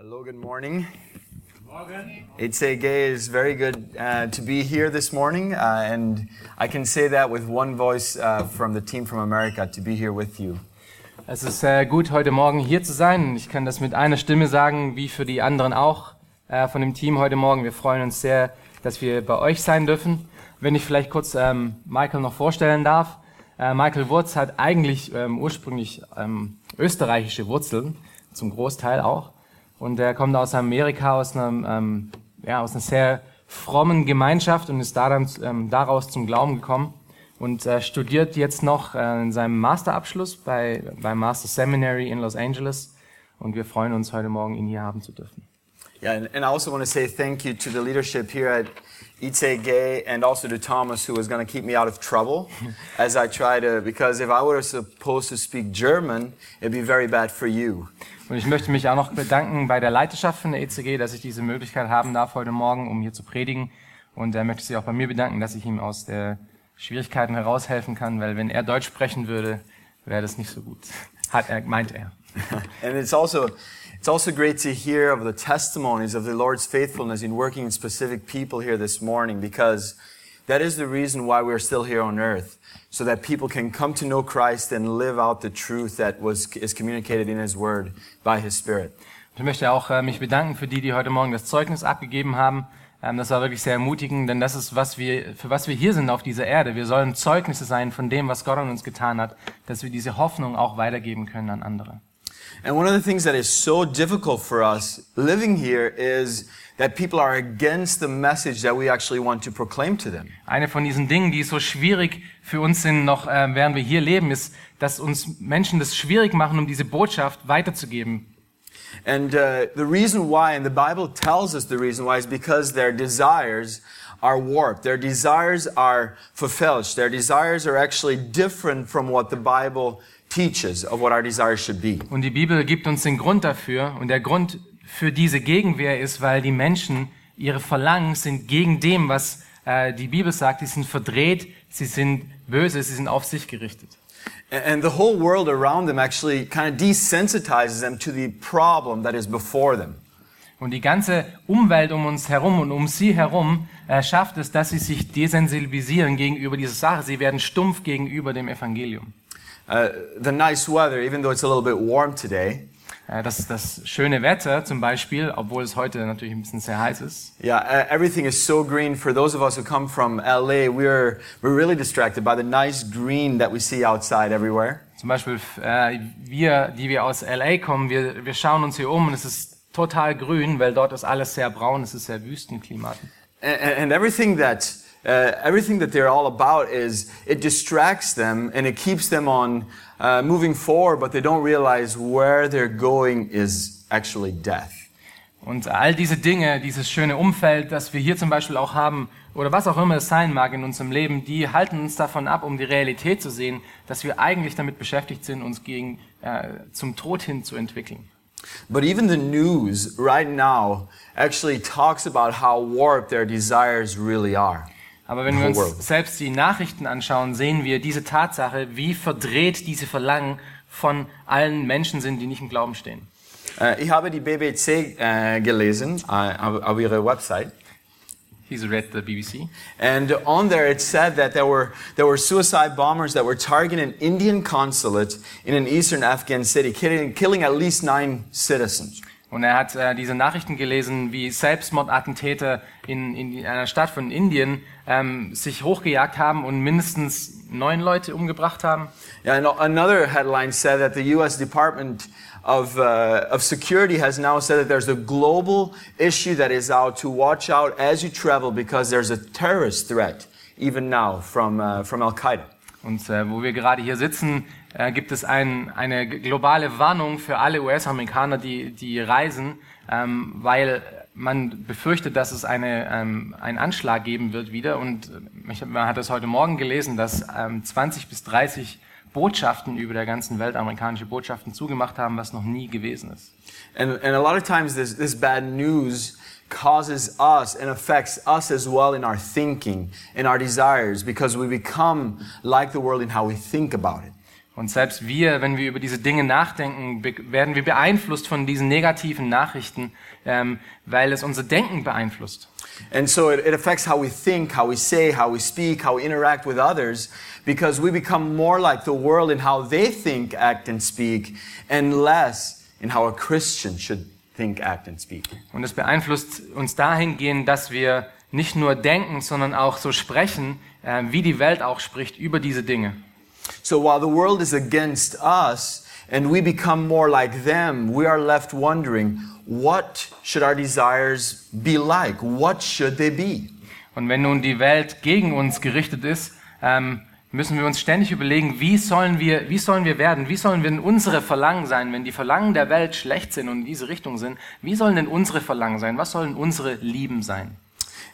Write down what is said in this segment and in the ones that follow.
Hello, good morning. It's a gay is very good uh, to be here this morning, uh, and I can say that with one voice uh, from the team from America to be here with you. Es ist sehr gut, heute Morgen hier zu sein. Ich kann das mit einer Stimme sagen, wie für die anderen auch äh, von dem Team heute Morgen. Wir freuen uns sehr, dass wir bei euch sein dürfen. Wenn ich vielleicht kurz ähm, Michael noch vorstellen darf. Äh, Michael Wurz hat eigentlich ähm, ursprünglich ähm, österreichische Wurzeln, zum Großteil auch. Und er kommt aus Amerika, aus einer, ähm, ja, aus einer sehr frommen Gemeinschaft und ist da dann, ähm, daraus zum Glauben gekommen und äh, studiert jetzt noch äh, in seinem Masterabschluss bei, beim Master Seminary in Los Angeles. Und wir freuen uns heute Morgen, ihn hier haben zu dürfen. Yeah, and I also want to say thank you to the leadership here at Itse Gay and also to Thomas, who was going to keep me out of trouble as I try to, because if I were supposed to speak German, it'd be very bad for you. Und ich möchte mich auch noch bedanken bei der Leiterschaft von der ECG, dass ich diese Möglichkeit haben darf heute Morgen, um hier zu predigen. Und er möchte sich auch bei mir bedanken, dass ich ihm aus der Schwierigkeiten heraushelfen kann, weil wenn er Deutsch sprechen würde, wäre das nicht so gut. Hat er, meint er. And it's also, it's also great to hear of the testimonies of the Lord's faithfulness in working in specific people here this morning because that is the reason why we're still here on earth. So that people can come to know Christ and live out the truth that was, is communicated in His Word by His Spirit. Ich möchte auch äh, mich bedanken für die, die heute Morgen das Zeugnis abgegeben haben. Ähm, das war wirklich sehr ermutigend, denn das ist, was wir, für was wir hier sind auf dieser Erde. Wir sollen Zeugnisse sein von dem, was Gott an uns getan hat, dass wir diese Hoffnung auch weitergeben können an andere. And one of the things that is so difficult for us living here is that people are against the message that we actually want to proclaim to them. Eine von diesen Dingen, die so schwierig für uns sind, noch äh, während wir hier leben, ist, dass uns Menschen das schwierig machen, um diese Botschaft weiterzugeben. And uh, the reason why, and the Bible tells us the reason why, is because their desires are warped. Their desires are fulfilled. Their desires are actually different from what the Bible teaches of what our desires should be. Und die Bibel gibt uns den Grund dafür. Und der Grund für diese Gegenwehr ist, weil die Menschen, ihre Verlangen sind gegen dem, was äh, die Bibel sagt. Sie sind verdreht, sie sind böse, sie sind auf sich gerichtet. And- the whole world around them actually kind of desensitizes them to the problem that is before them. Und die ganze Umwelt um uns herum und um sie herum äh, schafft es, dass sie sich desensibilisieren gegenüber dieser Sache. Sie werden stumpf gegenüber dem Evangelium. Uh, the nice weather, even though it's a little bit warm today, Äh, das, das schöne Wetter zum Beispiel, obwohl es heute natürlich ein bisschen sehr heiß ist. Yeah, uh, everything is so green. For those of us who come from LA, we're, we're really distracted by the nice green that we see outside everywhere. Zum Beispiel äh, wir, die wir aus LA kommen, wir, wir schauen uns hier um und es ist total grün, weil dort ist alles sehr braun, es ist sehr Wüstenklimat. And, and and everything that, uh, everything that they're all about is, it distracts them and it keeps them on uh, moving forward, but they don't realize where they're going is actually death. Und all diese Dinge, dieses schöne Umfeld, das wir hier zum Beispiel auch haben, oder was auch immer es sein mag in unserem Leben, die halten uns davon ab, um die Realität zu sehen, dass wir eigentlich damit beschäftigt sind, uns gegen, äh, zum Tod hin zu entwickeln. But even the news right now actually talks about how warped their desires really are. Aber wenn wir uns selbst die Nachrichten anschauen, sehen wir diese Tatsache, wie verdreht diese Verlangen von allen Menschen sind, die nicht im Glauben stehen. Uh, ich habe die BBC uh, gelesen auf, auf ihrer Website. He's read the BBC. And on there it said that there were, there were suicide bombers that were targeting an Indian consulate in an eastern Afghan city, killing, killing at least nine citizens. Und er hat äh, diese Nachrichten gelesen, wie Selbstmordattentäter in, in einer Stadt von Indien ähm, sich hochgejagt haben und mindestens neun Leute umgebracht haben. Yeah, another headline said that the U.S. Department of, uh, of Security has now said that there's a global issue that is out to watch out as you travel because there's a terrorist threat even now from, uh, from Al Qaeda. Und äh, wo wir gerade hier sitzen, äh, gibt es ein, eine globale Warnung für alle US-Amerikaner, die, die reisen, ähm, weil man befürchtet, dass es eine, ähm, einen Anschlag geben wird wieder. Und äh, ich, man hat es heute Morgen gelesen, dass ähm, 20 bis 30 Botschaften über der ganzen Welt, amerikanische Botschaften zugemacht haben, was noch nie gewesen ist. And, and a lot of times this, this bad news causes us and affects us as well in our thinking, in our desires, because we become like the world in how we think about it. Und selbst wir, wenn wir über diese Dinge nachdenken, werden wir beeinflusst von diesen negativen Nachrichten, ähm, weil es unser Denken beeinflusst. And so it, it affects how we think, how we say, how we speak, how we interact with others, because we become more like the world in how they think, act, and speak, and less in how a Christian should think, act, and speak. Und es beeinflusst uns dahingehend, dass wir nicht nur denken, sondern auch so sprechen, äh, wie die Welt auch spricht über diese Dinge. So while the world is against us and we become more like them, we are left wondering what should our desires be like? What should they be? Und wenn nun die Welt gegen uns gerichtet ist, ähm, müssen wir uns ständig überlegen, wie sollen wir, wie sollen wir werden? Wie sollen denn unsere Verlangen sein, wenn die Verlangen der Welt schlecht sind und in diese Richtung sind? Wie sollen denn unsere Verlangen sein? Was sollen unsere Lieben sein?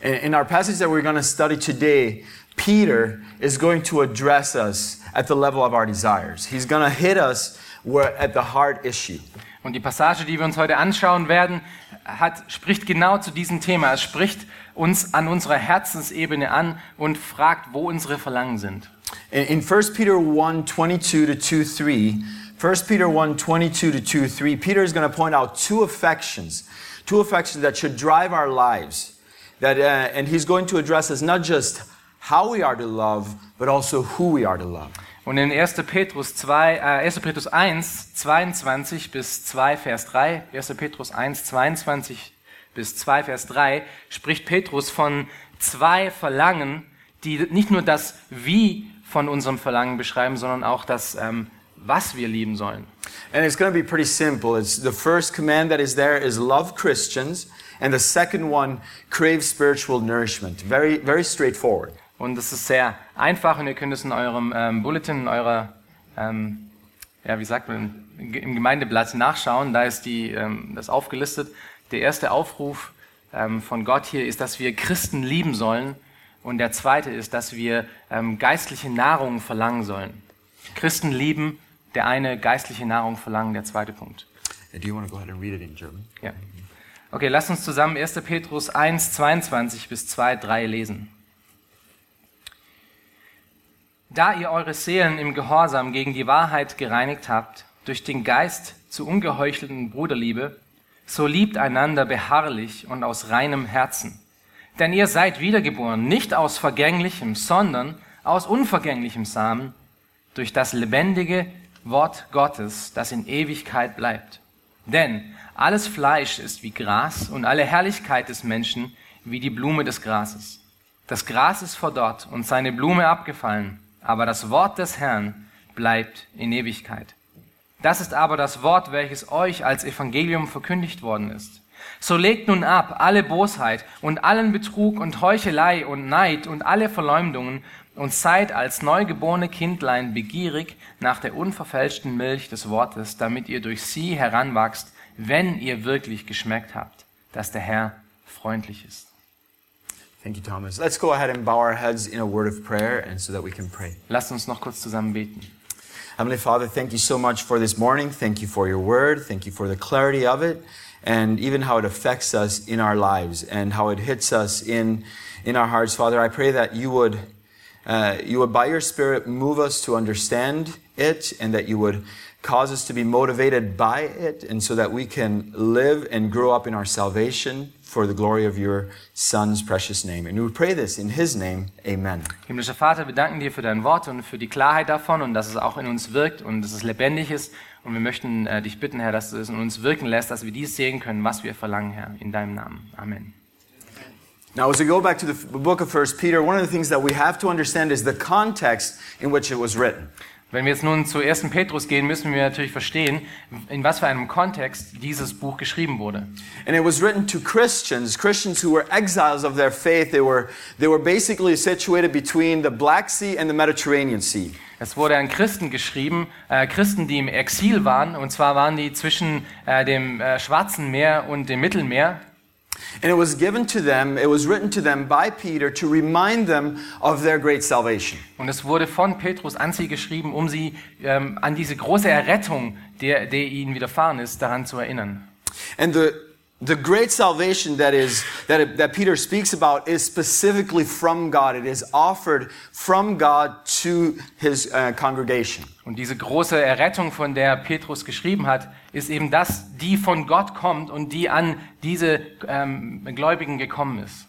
In, in our passage that we're going to study today, Peter is going to address us at the level of our desires. He's going to hit us where, at the heart issue. Und die Passage, die wir uns heute anschauen werden, hat, spricht genau zu diesem Thema. Es spricht uns an unserer Herzensebene an und fragt, wo unsere Verlangen sind. In, in 1 Peter 1 22 to 2 3, 1 Peter 1 22 to 2 3, Peter is going to point out two affections, two affections that should drive our lives. That, uh, and he's going to address us not just how we are to love, but also who we are to love. Und in 1. Petrus 2, äh, 1. Petrus 1, 22 bis 2, Vers 3, 1. Petrus 1, 22 bis 2, Vers 3, spricht Petrus von zwei Verlangen, die nicht nur das Wie von unserem Verlangen beschreiben, sondern auch das ähm, Was wir lieben sollen. And it's going to be pretty simple. It's the first command that is there is love Christians, and the second one, crave spiritual nourishment. Very, very straightforward. Und das ist sehr einfach und ihr könnt es in eurem ähm, Bulletin, in eurer, ähm, ja, wie sagt man, im Gemeindeblatt nachschauen. Da ist die, ähm, das aufgelistet. Der erste Aufruf ähm, von Gott hier ist, dass wir Christen lieben sollen. Und der zweite ist, dass wir ähm, geistliche Nahrung verlangen sollen. Christen lieben, der eine geistliche Nahrung verlangen, der zweite Punkt. Do you want to go ahead and read it in German? Ja. Okay, lasst uns zusammen 1. Petrus 1, 22 bis 2, 3 lesen. Da ihr eure Seelen im Gehorsam gegen die Wahrheit gereinigt habt, durch den Geist zu ungeheuchelten Bruderliebe, so liebt einander beharrlich und aus reinem Herzen. Denn ihr seid wiedergeboren, nicht aus vergänglichem, sondern aus unvergänglichem Samen, durch das lebendige Wort Gottes, das in Ewigkeit bleibt. Denn alles Fleisch ist wie Gras und alle Herrlichkeit des Menschen wie die Blume des Grases. Das Gras ist verdorrt und seine Blume abgefallen, aber das Wort des Herrn bleibt in Ewigkeit. Das ist aber das Wort, welches euch als Evangelium verkündigt worden ist. So legt nun ab alle Bosheit und allen Betrug und Heuchelei und Neid und alle Verleumdungen und seid als neugeborene Kindlein begierig nach der unverfälschten Milch des Wortes, damit ihr durch sie heranwachst, wenn ihr wirklich geschmeckt habt, dass der Herr freundlich ist. Thank you, Thomas. Let's go ahead and bow our heads in a word of prayer and so that we can pray. Lasst uns noch kurz zusammen beten. Heavenly Father, thank you so much for this morning. Thank you for your word. Thank you for the clarity of it and even how it affects us in our lives and how it hits us in, in our hearts. Father, I pray that you would, uh, you would, by your Spirit, move us to understand it and that you would cause us to be motivated by it and so that we can live and grow up in our salvation for the glory of your Son's precious name. And we pray this in his name. Amen. Himmlischer Vater, wir danken dir für dein Wort und für die Klarheit davon und dass es auch in uns wirkt und dass es lebendig ist. Und wir möchten äh, dich bitten, Herr, dass du es in uns wirken lässt, dass wir dies sehen können, was wir verlangen, Herr, in deinem Namen. Amen. Now, as we go back to the book of First Peter, one of the things that we have to understand is the context in which it was written. Wenn wir jetzt nun zu 1. Petrus gehen, müssen wir natürlich verstehen, in was für einem Kontext dieses Buch geschrieben wurde. And it was written to Christians, Christians who were exiles of their faith. They were, they were basically situated between the Black Sea and the Mediterranean Sea. Es wurde an Christen geschrieben, äh, Christen, die im Exil waren, und zwar waren die zwischen äh, dem äh, Schwarzen Meer und dem Mittelmeer. And it was given to them, it was written to them by Peter to remind them of their great salvation. Und es wurde von Petrus an sie geschrieben, um sie ähm, an diese große Errettung, der, der ihnen widerfahren ist, daran zu erinnern. And the, The great salvation that is that, that Peter speaks about is specifically from God. It is offered from God to his uh, congregation. Und diese große Errettung, von der Petrus geschrieben hat, ist eben das, die von Gott kommt und die an diese ähm, Gläubigen gekommen ist.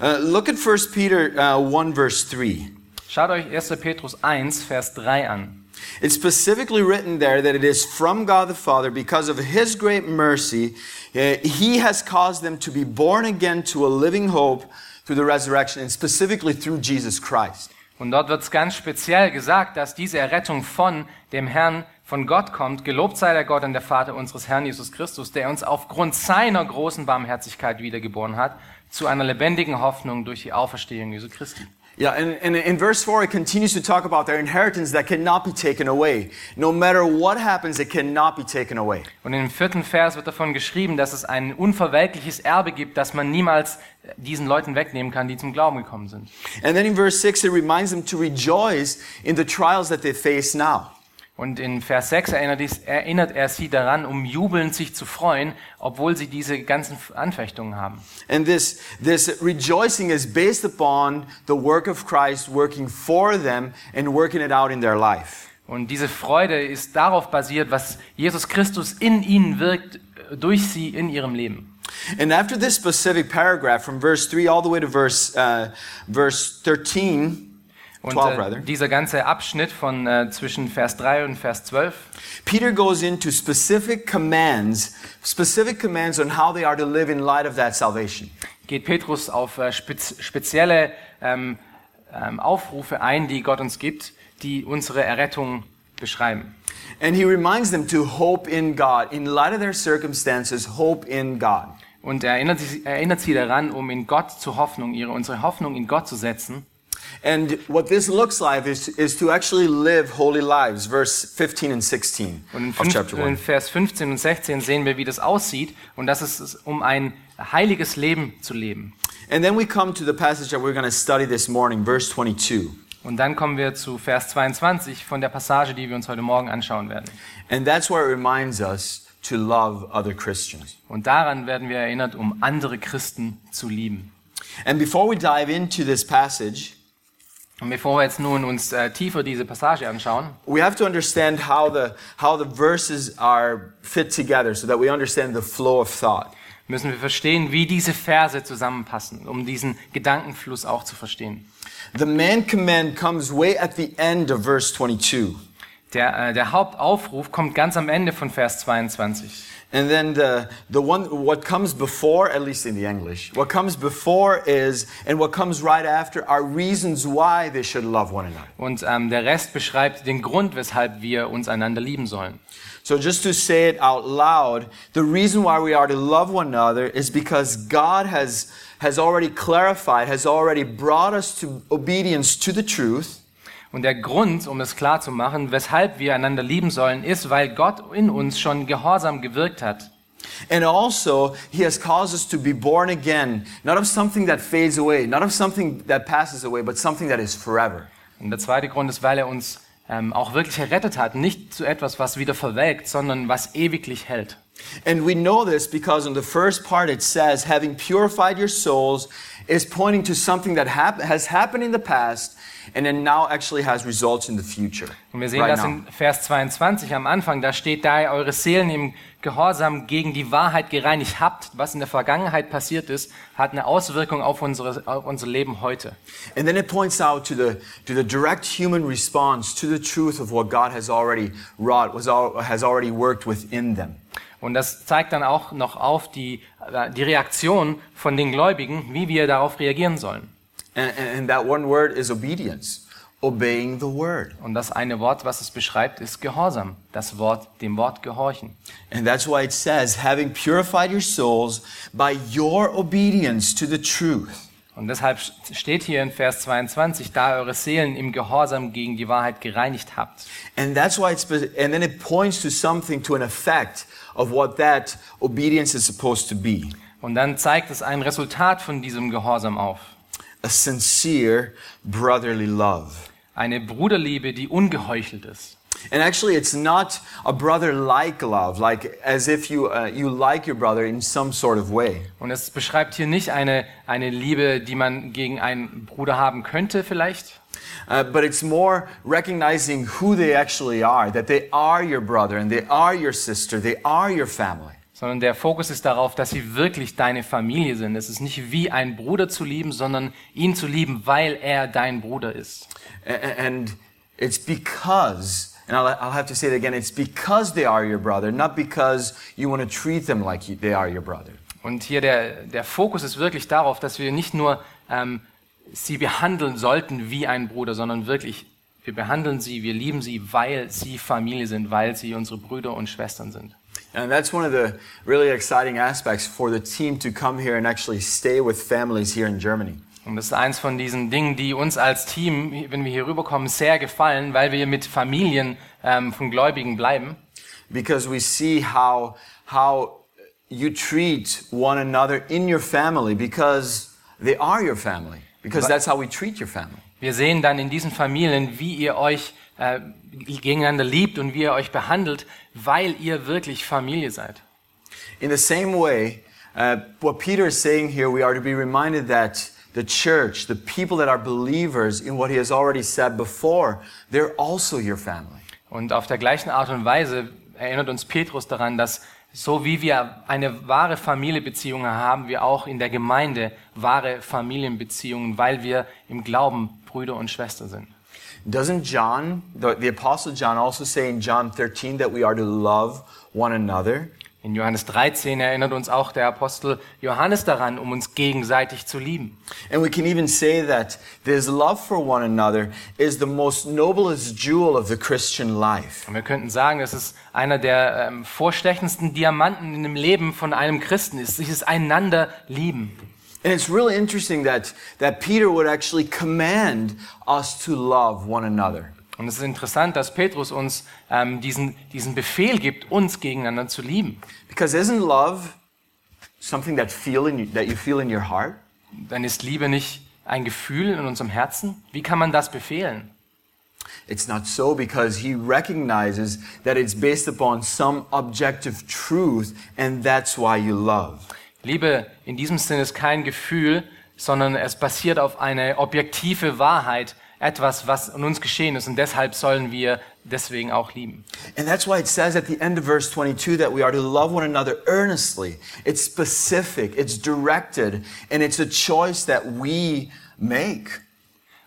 Uh, look at 1 Peter uh, 1 verse 3. Schaut euch 1. Petrus 1, Vers 3 an. It's specifically written there that it is from God the Father because of his great mercy uh, he has caused them to be born again to a living hope through the resurrection and specifically through Jesus Christ. Und dort wird es ganz speziell gesagt, dass diese Errettung von dem Herrn, von Gott kommt. Gelobt sei der Gott und der Vater unseres Herrn Jesus Christus, der uns aufgrund seiner großen Barmherzigkeit wiedergeboren hat, zu einer lebendigen Hoffnung durch die Auferstehung Jesu Christi. Yeah, and, and in verse 4, it continues to talk about their inheritance that cannot be taken away. No matter what happens, it cannot be taken away. Und im vierten Vers wird davon geschrieben, dass es ein unverwelkliches Erbe gibt, das man niemals äh, diesen Leuten wegnehmen kann, die zum Glauben gekommen sind. And then in verse 6, it reminds them to rejoice in the trials that they face now. Und in Vers 6 erinnert, er sie daran, um jubelnd sich zu freuen, obwohl sie diese ganzen Anfechtungen haben. And this, this rejoicing is based upon the work of Christ working for them and working it out in their life. Und diese Freude ist darauf basiert, was Jesus Christus in ihnen wirkt, durch sie in ihrem Leben. And after this specific paragraph, from verse 3 all the way to verse, uh, verse 13, Und 12 äh, dieser ganze Abschnitt von äh, zwischen Vers 3 und Vers 12 Peter goes into specific commands, specific commands on how they are to live in light of that salvation. geht Petrus auf äh, spez spezielle ähm, ähm, Aufrufe ein, die Gott uns gibt, die unsere Errettung beschreiben. And he reminds them to hope in God. In light of their circumstances, hope in God. Und er erinnert, sie- erinnert sie daran, um in Gott zu Hoffnung, ihre, unsere Hoffnung in Gott zu setzen. And what this looks like is, is to actually live holy lives, verse 15 and 16 Und in, chapter in 1. Vers 15 und 16 sehen wir, wie das aussieht und das ist um ein heiliges Leben zu leben. And then we come to the passage that we're going to study this morning, verse 22. Und dann kommen wir zu Vers 22 von der Passage, die wir uns heute Morgen anschauen werden. And that's where it reminds us to love other Christians. Und daran werden wir erinnert, um andere Christen zu lieben. And before we dive into this passage, Und bevor wir jetzt nun uns äh, tiefer diese Passage anschauen, we have to understand how the, how the verses are fit together so that we understand the flow of thought. müssen wir verstehen, wie diese Verse zusammenpassen, um diesen Gedankenfluss auch zu verstehen. The man command comes way at the end of verse 22. Der, äh, der Hauptaufruf kommt ganz am Ende von Vers 22. And then the, the one, what comes before, at least in the English, what comes before is, and what comes right after are reasons why they should love one another. Und ähm, der Rest beschreibt den Grund, weshalb wir uns einander lieben sollen. So just to say it out loud, the reason why we are to love one another is because God has, has already clarified, has already brought us to obedience to the truth. Und der Grund, um es klar zu machen, weshalb wir einander lieben sollen, ist, weil Gott in uns schon Gehorsam gewirkt hat. And also, He has caused us to be born again, not of something that fades away, not of something that passes away, but something that is forever. Und der zweite Grund ist, weil er uns ähm, auch wirklich errettet hat, nicht zu etwas, was wieder verwelkt, sondern was ewiglich hält. And we know this because in the first part it says, having purified your souls, is pointing to something that hap- has happened in the past and then now actually has results in the future. Und wir sehen right das now. in Vers 22 am Anfang, da steht, da ihr eure Seelen im Gehorsam gegen die Wahrheit gereinigt habt, was in der Vergangenheit passiert ist, hat eine Auswirkung auf, unsere, auf unser Leben heute. And then it points out to the, to the direct human response to the truth of what God has already wrought, was al- has already worked within them. Und das zeigt dann auch noch auf die, äh, die Reaktion von den Gläubigen, wie wir darauf reagieren sollen. And, and, and that one word is obedience, obeying the word. Und das eine Wort, was es beschreibt, ist Gehorsam. Das Wort, dem Wort gehorchen. And that's why it says, having purified your souls by your obedience to the truth. Und deshalb steht hier in Vers 22, da eure Seelen im Gehorsam gegen die Wahrheit gereinigt habt. And that's why it's, and then it points to something, to an effect of what that obedience is supposed to be. Und dann zeigt es ein Resultat von diesem Gehorsam auf. A sincere brotherly love. Eine Bruderliebe, die ungeheuchelt ist. And actually, it's not a brother-like love, like as if you uh, you like your brother in some sort of way. Und es beschreibt hier nicht eine, eine Liebe, die man gegen einen Bruder haben könnte vielleicht, Uh, but it's more recognizing who they actually are, that they are your brother and they are your sister, they are your family. sondern der Fokus ist darauf, dass sie wirklich deine Familie sind. Es ist nicht wie ein Bruder zu lieben, sondern ihn zu lieben, weil er dein Bruder ist. And it's because, and I'll, I'll have to say it again, it's because they are your brother, not because you want to treat them like you, they are your brother. Und hier der, der Fokus ist wirklich darauf, dass wir nicht nur ähm, sie behandeln sollten wie ein Bruder, sondern wirklich, wir behandeln sie, wir lieben sie, weil sie Familie sind, weil sie unsere Brüder und Schwestern sind. And that's one of the really exciting aspects for the team to come here and actually stay with families here in Germany. Und das ist eins von diesen Dingen, die uns als Team, wenn wir hier rüberkommen, sehr gefallen, weil wir mit Familien ähm, von Gläubigen bleiben. Because we see how, how you treat one another in your family because they are your family. Because that's how we treat your family. Wir sehen dann in diesen Familien, wie ihr euch äh, gegeneinander liebt und wie ihr euch behandelt, weil ihr wirklich Familie seid. In the same way, uh, what Peter is saying here, we are to be reminded that the church, the people that are believers in what he has already said before, they're also your family. Und auf der gleichen Art und Weise erinnert uns Petrus daran, dass so wie wir eine wahre Familienbeziehung haben, wir auch in der Gemeinde wahre Familienbeziehungen, weil wir im Glauben Brüder und Schwestern sind. Doesn't John, the, the Apostle John, also say in John 13 that we are to love one another? In Johannes 13 erinnert uns auch der Apostel Johannes daran, um uns gegenseitig zu lieben. And we can even say that this love for one another is the most noblest jewel of the Christian life. Und wir könnten sagen, dass es einer der ähm, vorstechendsten Diamanten in dem Leben von einem Christen ist, dieses einander lieben. And it's really interesting that, that Peter would actually command us to love one another. Und es ist interessant, dass Petrus uns ähm, diesen, diesen Befehl gibt, uns gegeneinander zu lieben. Because isn't love something that, feel in you, that you feel in your heart? Dann ist Liebe nicht ein Gefühl in unserem Herzen? Wie kann man das befehlen? It's not so because he recognizes that it's based upon some objective truth, and that's why you love. Liebe in diesem Sinne ist kein Gefühl, sondern es basiert auf eine objektive Wahrheit, etwas, was in uns geschehen ist. Und deshalb sollen wir deswegen auch lieben. And that's why it says at the end of verse 22 that we are to love one another earnestly. It's specific, it's directed, and it's a choice that we make.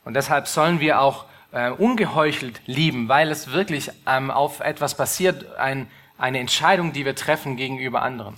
Und deshalb sollen wir auch äh, ungeheuchelt lieben, weil es wirklich ähm, auf etwas basiert, ein, eine Entscheidung, die wir treffen gegenüber anderen.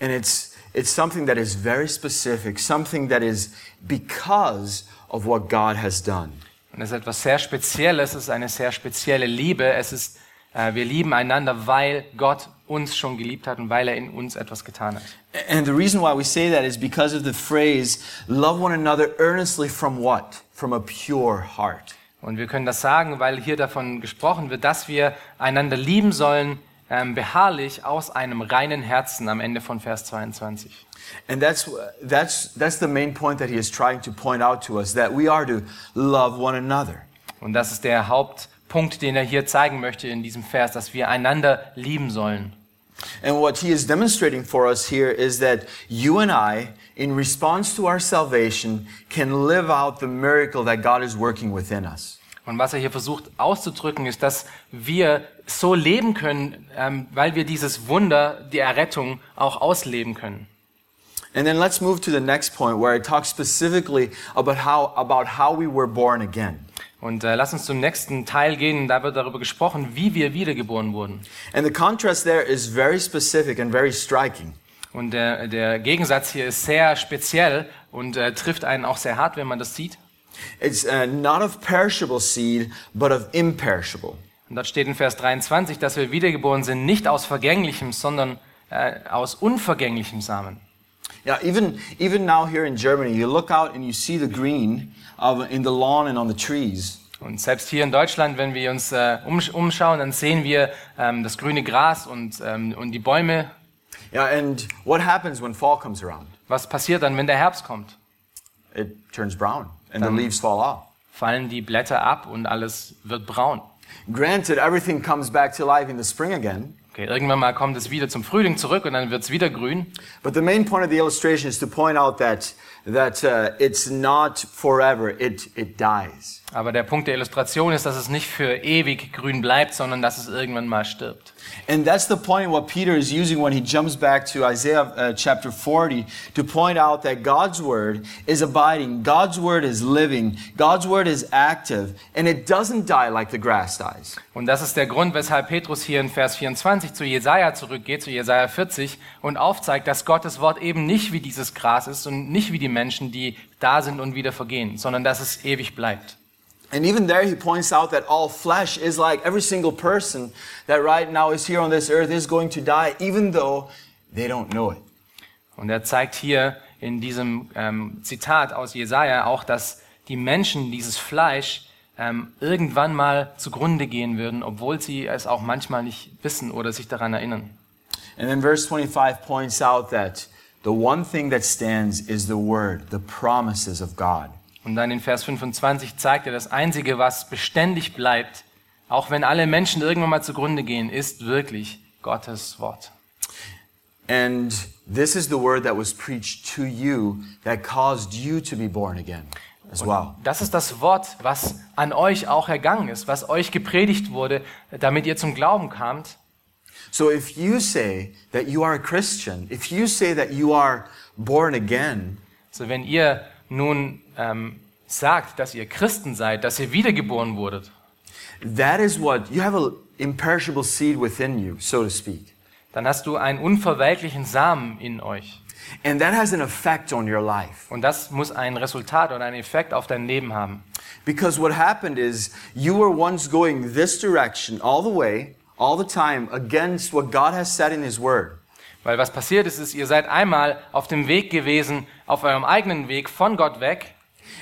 And it's, it's something that is very specific, something that is because of what God has done. Und es ist etwas sehr Spezielles, es ist eine sehr spezielle Liebe. Es ist, äh, wir lieben einander, weil Gott uns schon geliebt hat und weil er in uns etwas getan hat. And the reason why we say that is because of the phrase, love one another earnestly from what? From a pure heart. Und wir können das sagen, weil hier davon gesprochen wird, dass wir einander lieben sollen, beharrlich aus einem reinen Herzen am Ende von Vers 22. And that's, that's, that's the main point that he is trying to point out to us, that we are to love one another. Und das ist der Hauptpunkt, den er hier zeigen möchte in diesem Vers, dass wir einander lieben sollen. And what he is demonstrating for us here is that you and I, in response to our salvation, can live out the miracle that God is working within us. Und was er hier versucht auszudrücken, ist, dass wir so leben können, ähm, weil wir dieses Wunder, die Errettung, auch ausleben können. And then let's move to the next point where it talks specifically about how, about how we were born again. Und äh, lass uns zum nächsten Teil gehen. Da wird darüber gesprochen, wie wir wiedergeboren wurden. And the contrast there is very specific and very striking. Und der, der Gegensatz hier ist sehr speziell und äh, trifft einen auch sehr hart, wenn man das sieht. It's uh, not of perishable seed, but of imperishable. Und dort steht in Vers 23, dass wir wiedergeboren sind, nicht aus vergänglichem, sondern äh, aus unvergänglichem Samen. Yeah, even, even now here in Germany, you look out and you see the green of, in the lawn and on the trees. Und selbst hier in Deutschland, wenn wir uns äh, umsch umschauen, dann sehen wir ähm, das grüne Gras und, ähm, und die Bäume. Yeah, and what happens when fall comes around? Was passiert dann, wenn der Herbst kommt? It turns brown and the leaves fall off. Fallen die Blätter ab und alles wird braun. Granted, everything comes back to life in the spring again, Okay, irgendwann mal kommt es wieder zum Frühling zurück und dann wird es wieder grün. but the main point of the illustration is to point out that that uh, it's not forever; it it dies. Aber der Punkt der Illustration ist, dass es nicht für ewig grün bleibt, sondern dass es irgendwann mal stirbt. And that's the point what Peter is using when he jumps back to Isaiah uh, chapter 40 to point out that God's word is abiding, God's word is living, God's word is active, and it doesn't die like the grass dies. Und das ist der Grund, weshalb Petrus hier in Vers 24 zu Jesaja zurückgeht, zu Jesaja 40 und aufzeigt, dass Gottes Wort eben nicht wie dieses Gras ist und nicht wie die Menschen, die da sind und wieder vergehen, sondern dass es ewig bleibt. And even there, he points out that all flesh is like every single person that right now is here on this earth is going to die, even though they don't know it. Und er zeigt hier in diesem ähm, Zitat aus Jesaja auch, dass die Menschen, dieses Fleisch, ähm, irgendwann mal zugrunde gehen würden, obwohl sie es auch manchmal nicht wissen oder sich daran erinnern. And then verse 25 points out that the one thing that stands is the word, the promises of God. Und dann in Vers 25 zeigt er, das Einzige, was beständig bleibt, auch wenn alle Menschen irgendwann mal zugrunde gehen, ist wirklich Gottes Wort. And this is the word that was preached to you that caused you to be born again as well. Das ist das Wort, was an euch auch ergangen ist, was euch gepredigt wurde, damit ihr zum Glauben kamt. So if you say that you are a Christian, if you say that you are born again, So wenn ihr nun ähm, sagt, dass ihr Christen seid, dass ihr wiedergeboren wurdet, that is what you have an imperishable seed within you, so to speak. dann hast du einen unverwelklichen Samen in euch. And that has an effect on your life. Und das muss ein Resultat oder einen Effekt auf dein Leben haben. Because what happened is you were once going this direction all the way, all the time, against what God has said in His Word. Weil was passiert ist, ist, ihr seid einmal auf dem Weg gewesen, auf eurem eigenen Weg von Gott weg.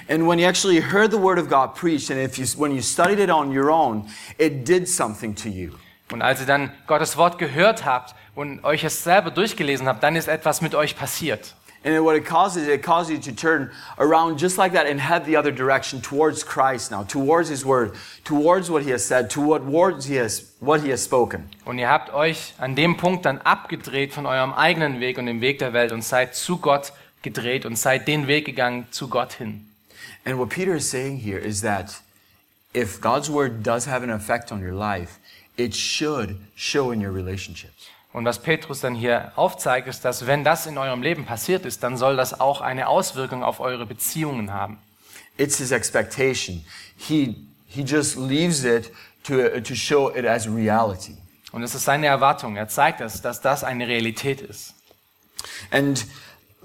And when you actually heard the Word of God preached, and if you, when you studied it on your own, it did something to you. Und als ihr dann Gottes Wort gehört habt und euch es selber durchgelesen habt, dann ist etwas mit euch passiert. And what it causes, it causes you to turn around just like that and head the other direction towards Christ now, towards His Word, towards what He has said, towards He has, what He has spoken. Und ihr habt euch an dem Punkt dann abgedreht von eurem eigenen Weg und dem Weg der Welt und seid zu Gott gedreht und seid den Weg gegangen zu Gott hin. And what Peter is saying here is that if God's Word does have an effect on your life, it should show in your relationships. Und was Petrus dann hier aufzeigt, ist, dass wenn das in eurem Leben passiert ist, dann soll das auch eine Auswirkung auf eure Beziehungen haben. It's His expectation. He, he just leaves it to, to show it as reality. Und es ist seine Erwartung. Er zeigt es, dass das eine Realität ist. And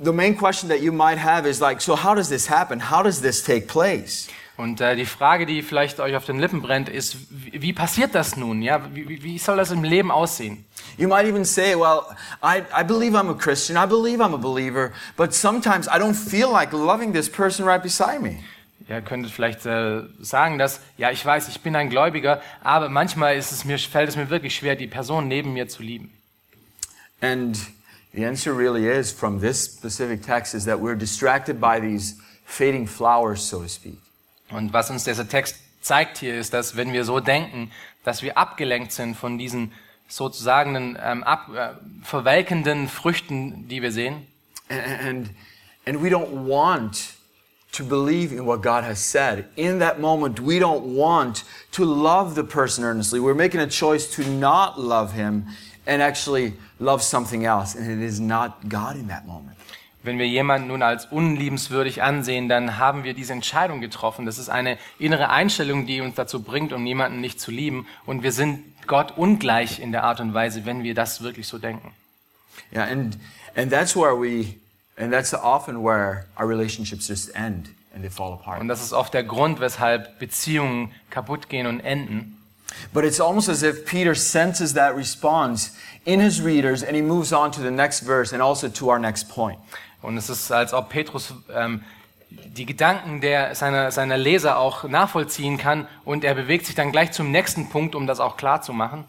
the main question that you might have is like, so how does this happen? How does this take place? Und äh, die Frage, die vielleicht euch auf den Lippen brennt, ist, wie, wie passiert das nun? Ja, wie- wie soll das im Leben aussehen? You might even say, well, I, I believe I'm a Christian. I believe I'm a believer. But sometimes I don't feel like loving this person right beside me. Ihr könntet vielleicht äh, sagen, dass, ja, ich weiß, ich bin ein Gläubiger, aber manchmal ist es mir, fällt es mir wirklich schwer, die Person neben mir zu lieben. And the answer really is from this specific text is that we're distracted by these fading flowers, so to speak. Und was uns dieser Text zeigt hier, ist, dass wenn wir so denken, dass wir abgelenkt sind von diesen sozusagen ähm, ab, äh, verwelkenden Früchten, die wir sehen. And, and we don't want to believe in what God has said. In that moment, we don't want to love the person earnestly. We're making a choice to not love him and actually love something else. And it is not God in that moment. Wenn wir jemanden nun als unliebenswürdig ansehen, dann haben wir diese Entscheidung getroffen. Das ist eine innere Einstellung, die uns dazu bringt, um jemanden nicht zu lieben. Und wir sind Gott ungleich in der Art und Weise, wenn wir das wirklich so denken. Yeah, and, and that's where we, and that's often where our relationships just end and they fall apart. Und das ist oft der Grund, weshalb Beziehungen kaputt gehen und enden. But it's almost as if Peter senses that response in his readers and he moves on to the next verse and also to our next point. Und es ist, als ob Petrus ähm, die Gedanken der, seiner, seiner Leser auch nachvollziehen kann und er bewegt sich dann gleich zum nächsten Punkt, um das auch klar zu machen.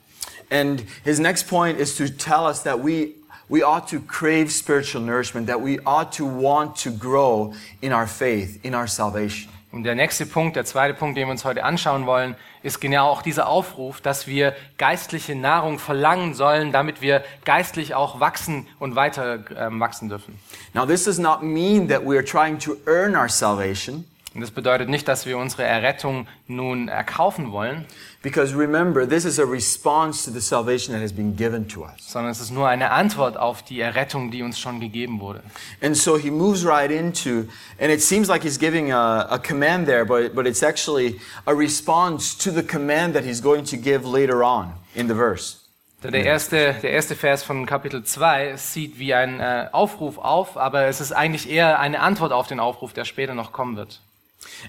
And his next point is to tell us that we, we ought to crave spiritual nourishment, that we ought to want to grow in our faith, in our salvation. Und der nächste Punkt, der zweite Punkt, den wir uns heute anschauen wollen, ist genau auch dieser Aufruf, dass wir geistliche Nahrung verlangen sollen, damit wir geistlich auch wachsen und weiter ähm, wachsen dürfen. Now, this does not mean that we are trying to earn our salvation, Und das bedeutet nicht, dass wir unsere Errettung nun erkaufen wollen, because remember, this is a response to the salvation that has been given to us. sondern es ist nur eine Antwort auf die Errettung, die uns schon gegeben wurde. And so he moves right into, and it seems like he's giving a, a command there, but, but it's actually a response to the command that he's going to give later on in the verse. Der erste, der erste Vers von Kapitel 2 sieht wie ein äh, Aufruf auf, aber es ist eigentlich eher eine Antwort auf den Aufruf, der später noch kommen wird.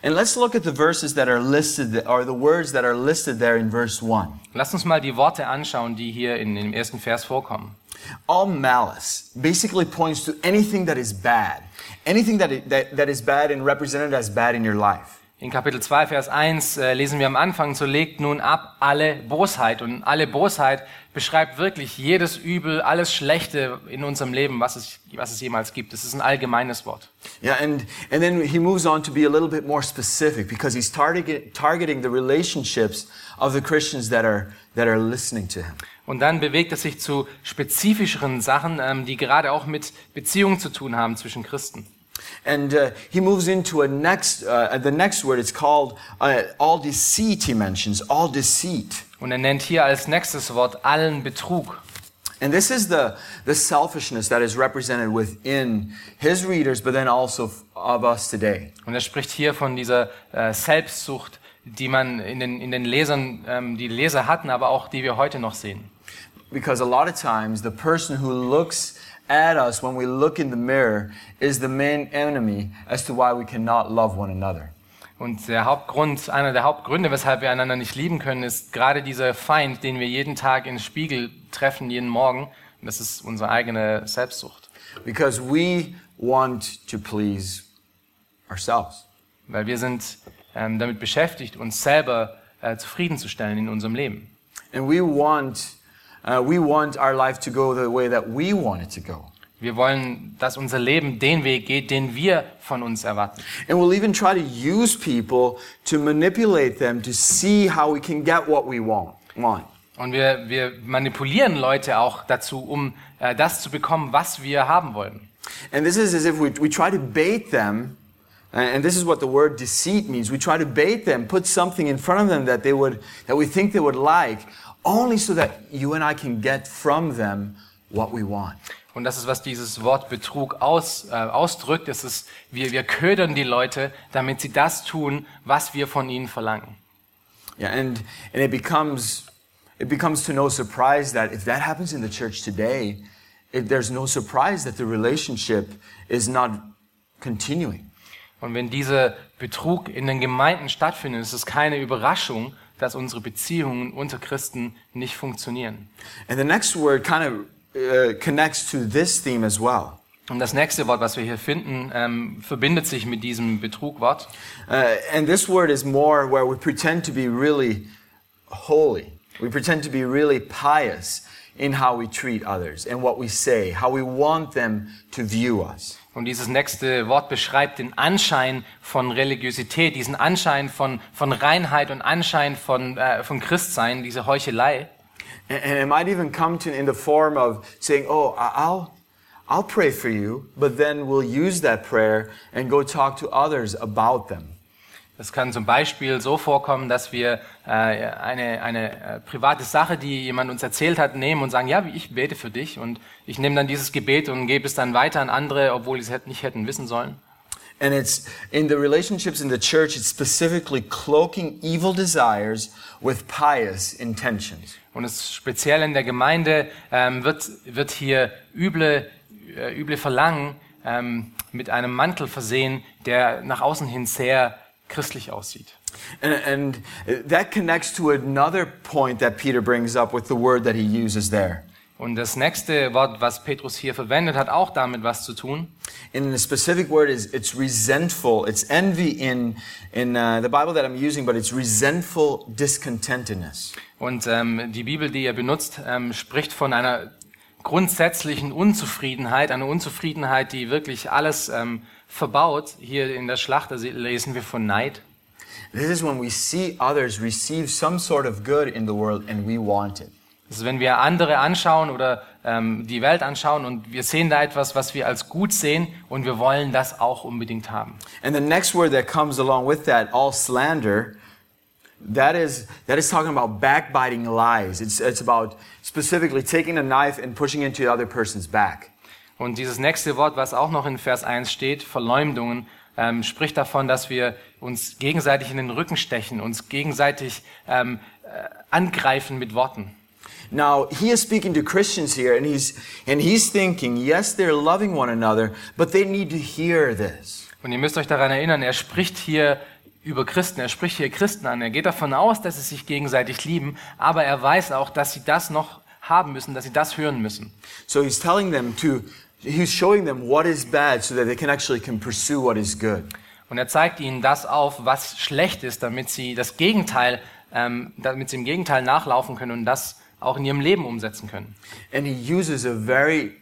And let's look at the verses that are listed, or the words that are listed there in verse 1. Lasst uns mal die Worte anschauen, die hier in dem ersten Vers vorkommen. All malice basically points to anything that is bad, anything that, that, that is bad and represented as bad in your life. In Kapitel 2, Vers 1 äh, lesen wir am Anfang, so legt nun ab alle Bosheit. Und alle Bosheit beschreibt wirklich jedes Übel, alles Schlechte in unserem Leben, was es, was es jemals gibt. Es ist ein allgemeines Wort. Yeah, and, and then he moves on to be a little bit more specific because he's target, targeting the relationships of the Christians that are, that are listening to him. Und dann bewegt es sich zu spezifischeren Sachen, ähm, die gerade auch mit Beziehungen zu tun haben zwischen Christen. And uh, he moves into a next, uh, the next word. It's called uh, all deceit. He mentions all deceit, Und er nennt hier als nächstes Wort allen Betrug. and this is the the selfishness that is represented within his readers, but then also of us today. Und er spricht hier von dieser äh, Selbstsucht, die man in den, in den Lesern, ähm, die Leser hatten, aber auch die wir heute noch sehen. Because a lot of times, the person who looks at us when we look in the mirror is the main enemy as to why we cannot love one another. Und der Hauptgrund, einer der Hauptgründe, weshalb wir einander nicht lieben können, ist gerade dieser Feind, den wir jeden Tag im Spiegel treffen, jeden Morgen. Und das ist unsere eigene Selbstsucht. Because we want to please ourselves. Weil wir sind ähm, damit beschäftigt, uns selber äh, zufriedenzustellen in unserem Leben. And we want, uh, we want our life to go the way that we want it to go. Wir wollen, dass unser Leben den Weg geht, den wir von uns erwarten. And we'll even try to use people to manipulate them to see how we can get what we want. want. Und wir, wir manipulieren Leute auch dazu, um äh, das zu bekommen, was wir haben wollen. And this is as if we, we try to bait them, and this is what the word deceit means. We try to bait them, put something in front of them that they would, that we think they would like, only so that you and I can get from them what we want. Und das ist, was dieses Wort Betrug aus, äh, ausdrückt. Es ist, wir, wir ködern die Leute, damit sie das tun, was wir von ihnen verlangen. Yeah, and, and it becomes, it becomes to no surprise that if that happens in the church today, it, there's no surprise that the relationship is not continuing. Und wenn dieser Betrug in den Gemeinden stattfindet, ist es keine Überraschung, dass unsere Beziehungen unter Christen nicht funktionieren. And the next word kind of uh, connects to this theme as well. Und das nächste Wort, was wir hier finden, ähm, verbindet sich mit diesem Betrugwort. Uh, and this word is more where we pretend to be really holy. We pretend to be really pious in how we treat others and what we say, how we want them to view us. Und dieses nächste Wort beschreibt den Anschein von Religiosität, diesen Anschein von, von Reinheit und Anschein von, äh, von Christsein, diese Heuchelei. And, it might even come to in the form of saying, "Oh, I'll, I'll pray for you," but then we'll use that prayer and go talk to others about them. Das kann zum Beispiel so vorkommen, dass wir äh, eine, eine äh, private Sache, die jemand uns erzählt hat, nehmen und sagen, ja, ich bete für dich. Und ich nehme dann dieses Gebet und gebe es dann weiter an andere, obwohl sie es nicht hätten wissen sollen. And it's in the relationships in the church, it's specifically cloaking evil desires with pious intentions. Und es speziell in der Gemeinde ähm, wird, wird hier üble, äh, üble Verlangen ähm, mit einem Mantel versehen, der nach außen hin sehr christlich aussieht. And, and that connects to another point that Peter brings up with the word that he uses there. Und das nächste Wort, was Petrus hier verwendet, hat auch damit was zu tun. And the specific word is it's resentful. It's envy in in uh, the Bible that I'm using, but it's resentful discontentedness. Und ähm, die Bibel, die er benutzt, ähm, spricht von einer grundsätzlichen Unzufriedenheit, eine Unzufriedenheit, die wirklich alles ähm, verbaut. Hier in der Schlacht da lesen wir von Neid. This is when we see others receive some sort of good in the world and we want it. Das ist, wenn wir andere anschauen oder ähm, die Welt anschauen und wir sehen da etwas, was wir als gut sehen und wir wollen das auch unbedingt haben. And the next word that comes along with that, all slander, that is that is talking about backbiting lies. It's it's about specifically taking a knife and pushing it into the other person's back. Und dieses nächste Wort, was auch noch in Vers 1 steht, Verleumdungen, ähm, spricht davon, dass wir uns gegenseitig in den Rücken stechen, uns gegenseitig ähm, äh, angreifen mit Worten. Now, he is speaking to Christians here and he's and he's thinking, yes, they're loving one another, but they need to hear this. Und ihr müsst euch daran erinnern, er spricht hier über Christen, er spricht hier Christen an. Er geht davon aus, dass sie sich gegenseitig lieben, aber er weiß auch, dass sie das noch haben müssen, dass sie das hören müssen. So he's telling them to he's showing them what is bad so that they can actually can pursue what is good. Und er zeigt ihnen das auf, was schlecht ist, damit sie das Gegenteil, ähm, damit sie im Gegenteil nachlaufen können und das auch in ihrem Leben umsetzen können. And he uses a very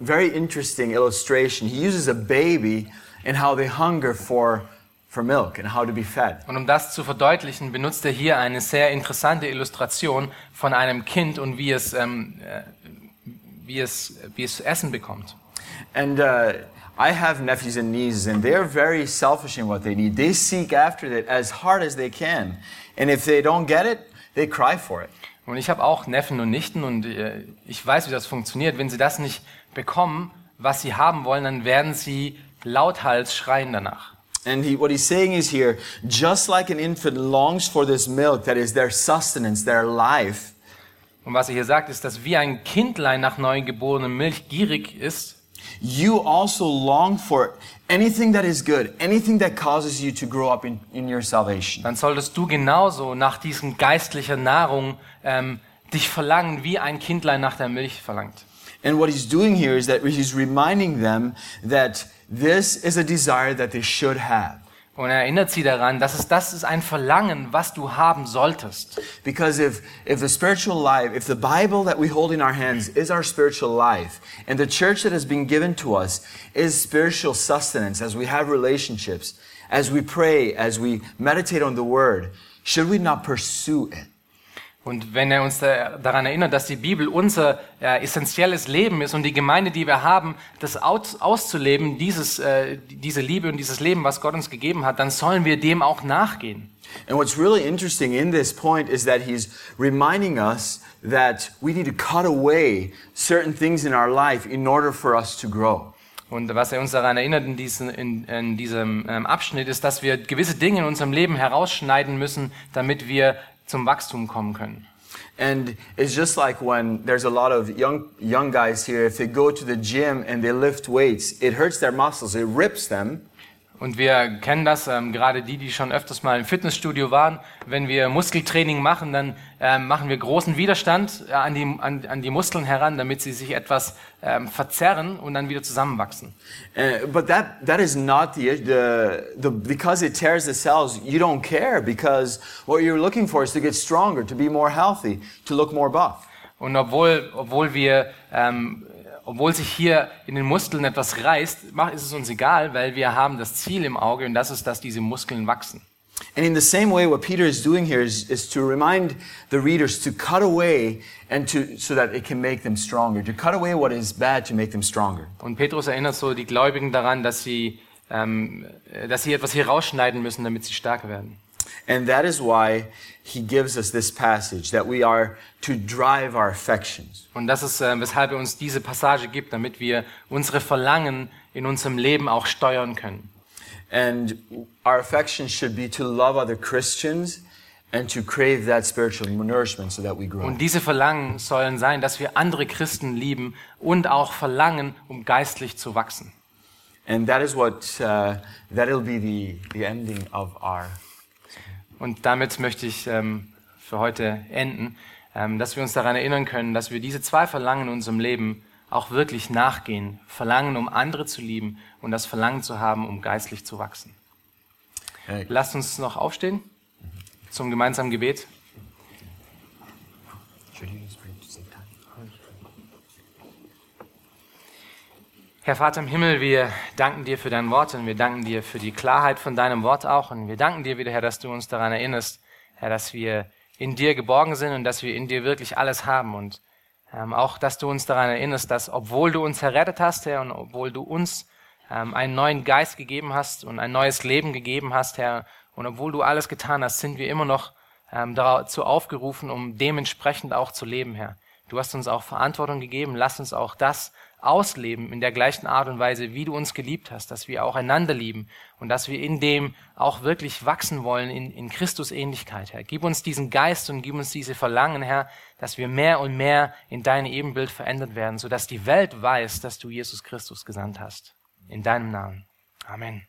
very interesting illustration. He uses a baby and how they hunger for for milk and how to be fed. Und um das zu verdeutlichen, benutzt er hier eine sehr interessante Illustration von einem Kind und wie es, ähm, äh, wie es, wie es Essen bekommt. And uh, I have nephews and nieces, and they're very selfish in what they need. They seek after it as hard as they can, and if they don't get it, they cry for it. Und ich habe auch Neffen und Nichten und äh, ich weiß, wie das funktioniert. Wenn sie das nicht bekommen, was sie haben wollen, dann werden sie lauthals schreien danach. And he, what he's saying is here, just like an infant longs for this milk that is their sustenance, their life, Und was er hier sagt, ist, dass wie ein Kindlein nach neugeborenem Milch gierig ist, you also long for anything that is good, anything that causes you to grow up in, in your salvation. dann solltest du genauso nach diesem geistlicher Nahrung ähm, dich verlangen, wie ein Kindlein nach der Milch verlangt. And what he's doing here is that he's reminding them that this is a desire that they should have. Und er erinnert sie daran, dass es das ist ein Verlangen, was du haben solltest. Because if, if the spiritual life, if the Bible that we hold in our hands is our spiritual life, and the church that has been given to us is spiritual sustenance as we have relationships, as we pray, as we meditate on the Word, should we not pursue it? Und wenn er uns da, daran erinnert, dass die Bibel unser äh, essentielles Leben ist und die Gemeinde, die wir haben, das aus, auszuleben, dieses, äh, diese Liebe und dieses Leben, was Gott uns gegeben hat, dann sollen wir dem auch nachgehen. And what's really interesting in this point is that he's reminding us that we need to cut away certain things in our life in order for us to grow. Und was er uns daran erinnert in, diesen, in, in diesem ähm, Abschnitt ist, dass wir gewisse Dinge in unserem Leben herausschneiden müssen, damit wir zum Wachstum kommen können. And it's just like when there's a lot of young young guys here, if they go to the gym and they lift weights, it hurts their muscles, it rips them. Und wir kennen das, ähm, gerade die, die schon öfters mal im Fitnessstudio waren. Wenn wir Muskeltraining machen, dann ähm, machen wir großen Widerstand äh, an, die, an, an die Muskeln heran, damit sie sich etwas ähm, verzerren und dann wieder zusammenwachsen. Uh, but that that is not the, the the because it tears the cells, you don't care because what you're looking for is to get stronger, to be more healthy, to look more buff. Und obwohl, obwohl wir, ähm, obwohl sich hier in den Muskeln etwas reißt, ist es uns egal, weil wir haben das Ziel im Auge und das ist, dass diese Muskeln wachsen. And in the same way, what Peter is doing here is, is to remind the readers to cut away and to, so that it can make them stronger, to cut away what is bad to make them stronger. Und Petrus erinnert so die Gläubigen daran, dass sie, ähm, dass sie etwas hier rausschneiden müssen, damit sie stärker werden. And that is why he gives us this passage that we are to drive our affections. Und das ist, äh, weshalb er uns diese Passage gibt, damit wir unsere Verlangen in unserem Leben auch steuern können. And our affections should be to love other Christians and to crave that spiritual nourishment so that we grow. Und diese Verlangen sollen sein, dass wir andere Christen lieben und auch verlangen, um geistlich zu wachsen. And that is what, uh, that'll be the, the ending of our Und damit möchte ich ähm, für heute enden, ähm, dass wir uns daran erinnern können, dass wir diese zwei Verlangen in unserem Leben auch wirklich nachgehen. Verlangen, um andere zu lieben und das Verlangen zu haben, um geistlich zu wachsen. Hey. Lasst uns noch aufstehen zum gemeinsamen Gebet. Herr Vater im Himmel, wir danken dir für dein Wort und wir danken dir für die Klarheit von deinem Wort auch. Und wir danken dir wieder, Herr, dass du uns daran erinnerst, Herr, dass wir in dir geborgen sind und dass wir in dir wirklich alles haben. Und ähm, auch, dass du uns daran erinnerst, dass obwohl du uns errettet hast, Herr, und obwohl du uns ähm, einen neuen Geist gegeben hast und ein neues Leben gegeben hast, Herr, und obwohl du alles getan hast, sind wir immer noch ähm, dazu aufgerufen, um dementsprechend auch zu leben, Herr. Du hast uns auch Verantwortung gegeben. Lass uns auch das ausleben in der gleichen Art und Weise, wie du uns geliebt hast, dass wir auch einander lieben und dass wir in dem auch wirklich wachsen wollen in, in Christus Ähnlichkeit, Herr. Gib uns diesen Geist und gib uns diese Verlangen, Herr, dass wir mehr und mehr in dein Ebenbild verändert werden, sodass die Welt weiß, dass du Jesus Christus gesandt hast. In deinem Namen. Amen.